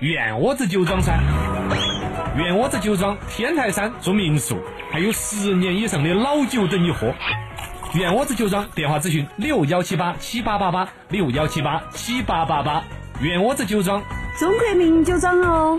院窝子酒庄噻。院窝子酒庄天台山做民宿，还有十年以上的老酒等你喝。院窝子酒庄电话咨询六幺七八七八八八六幺七八七八八八。院窝子酒庄，中国名酒庄哦。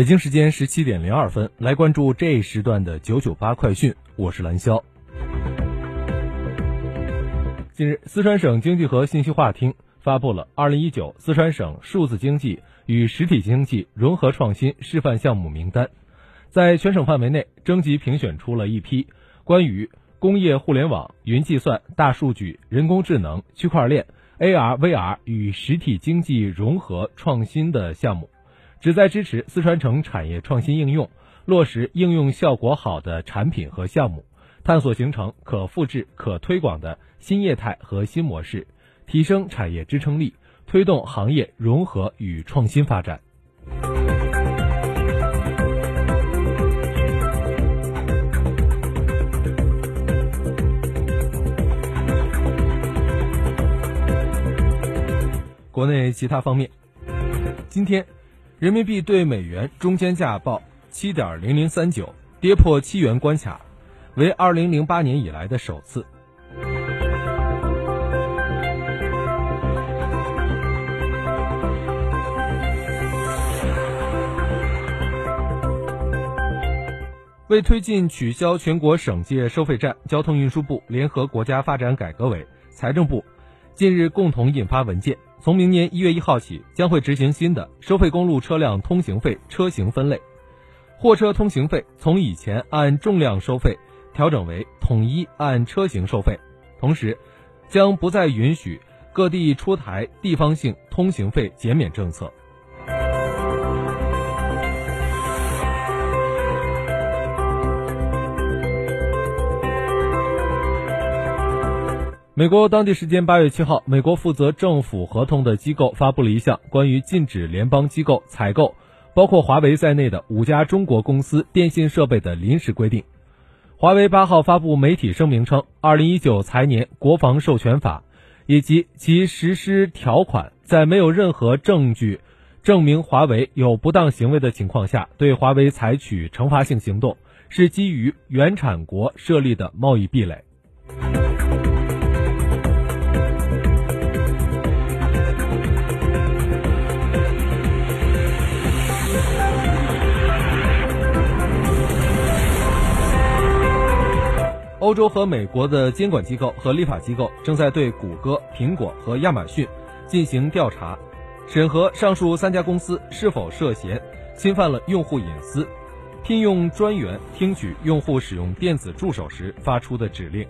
北京时间十七点零二分，来关注这一时段的九九八快讯，我是蓝霄。近日，四川省经济和信息化厅发布了二零一九四川省数字经济与实体经济融合创新示范项目名单，在全省范围内征集评选出了一批关于工业互联网、云计算、大数据、人工智能、区块链、AR、VR 与实体经济融合创新的项目。旨在支持四川省产业创新应用，落实应用效果好的产品和项目，探索形成可复制、可推广的新业态和新模式，提升产业支撑力，推动行业融合与创新发展。国内其他方面，今天。人民币对美元中间价报七点零零三九，跌破七元关卡，为二零零八年以来的首次。为推进取消全国省界收费站，交通运输部联合国家发展改革委、财政部近日共同印发文件。从明年一月一号起，将会执行新的收费公路车辆通行费车型分类，货车通行费从以前按重量收费调整为统一按车型收费，同时将不再允许各地出台地方性通行费减免政策。美国当地时间八月七号，美国负责政府合同的机构发布了一项关于禁止联邦机构采购包括华为在内的五家中国公司电信设备的临时规定。华为八号发布媒体声明称，二零一九财年国防授权法以及其实施条款，在没有任何证据证明华为有不当行为的情况下，对华为采取惩罚性行动，是基于原产国设立的贸易壁垒。欧洲和美国的监管机构和立法机构正在对谷歌、苹果和亚马逊进行调查，审核上述三家公司是否涉嫌侵犯了用户隐私，聘用专员听取用户使用电子助手时发出的指令。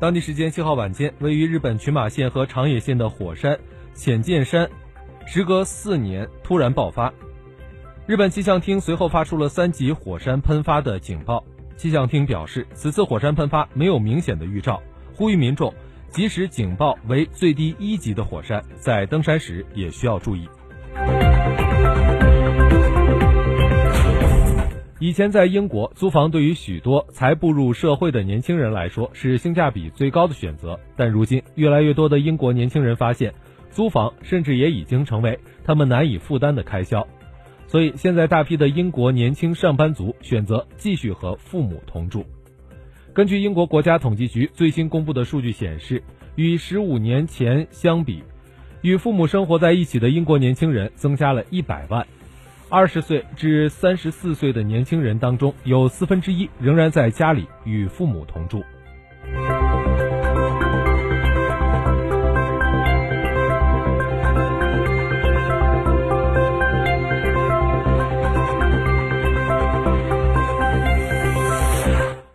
当地时间七号晚间，位于日本群马县和长野县的火山浅见山，时隔四年突然爆发。日本气象厅随后发出了三级火山喷发的警报。气象厅表示，此次火山喷发没有明显的预兆，呼吁民众，即使警报为最低一级的火山，在登山时也需要注意。以前在英国租房对于许多才步入社会的年轻人来说是性价比最高的选择，但如今越来越多的英国年轻人发现，租房甚至也已经成为他们难以负担的开销，所以现在大批的英国年轻上班族选择继续和父母同住。根据英国国家统计局最新公布的数据显示，与十五年前相比，与父母生活在一起的英国年轻人增加了一百万。二十岁至三十四岁的年轻人当中，有四分之一仍然在家里与父母同住。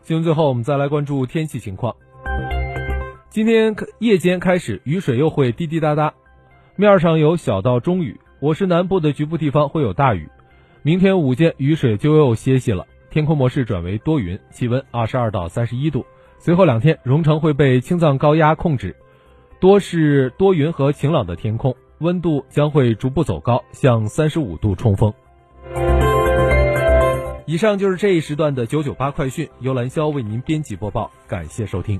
新闻最后，我们再来关注天气情况。今天夜间开始，雨水又会滴滴答答，面上有小到中雨。我市南部的局部地方会有大雨，明天午间雨水就又歇息了，天空模式转为多云，气温二十二到三十一度。随后两天，蓉城会被青藏高压控制，多是多云和晴朗的天空，温度将会逐步走高，向三十五度冲锋。以上就是这一时段的九九八快讯，由蓝霄为您编辑播报，感谢收听。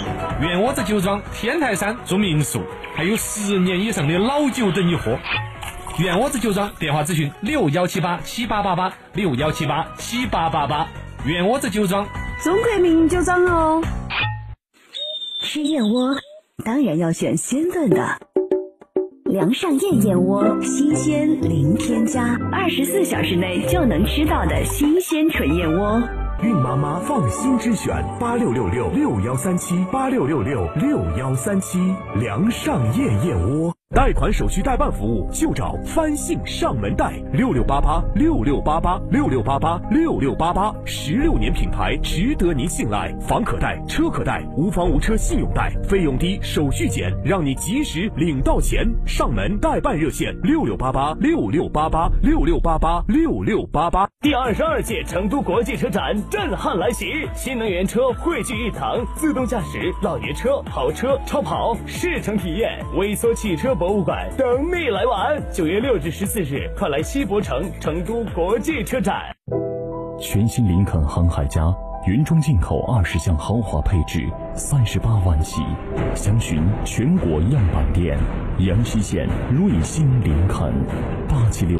圆窝子酒庄天台山住民宿，还有十年以上的老酒等你喝。圆窝子酒庄电话咨询六幺七八七八八八六幺七八七八八八。圆窝子酒庄，中国名酒庄哦。吃燕窝当然要选鲜炖的，梁上燕燕窝，新鲜零添加，二十四小时内就能吃到的新鲜纯燕窝。孕妈妈放心之选，八六六六六幺三七八六六六六幺三七，梁上燕燕窝。贷款手续代办服务就找翻信上门贷，六六八八六六八八六六八八六六八八，十六年品牌，值得您信赖。房可贷，车可贷，无房无车信用贷，费用低，手续简，让你及时领到钱。上门代办热线六六八八六六八八六六八八六六八八。第二十二届成都国际车展震撼来袭，新能源车汇聚一堂，自动驾驶、老爷车、跑车、超跑试乘体验，微缩汽车。博物馆等你来玩，九月六至十四日，快来西博城成都国际车展。全新林肯航海家，原装进口二十项豪华配置，三十八万起，详询全国样板店。阳西县瑞星林肯八七六。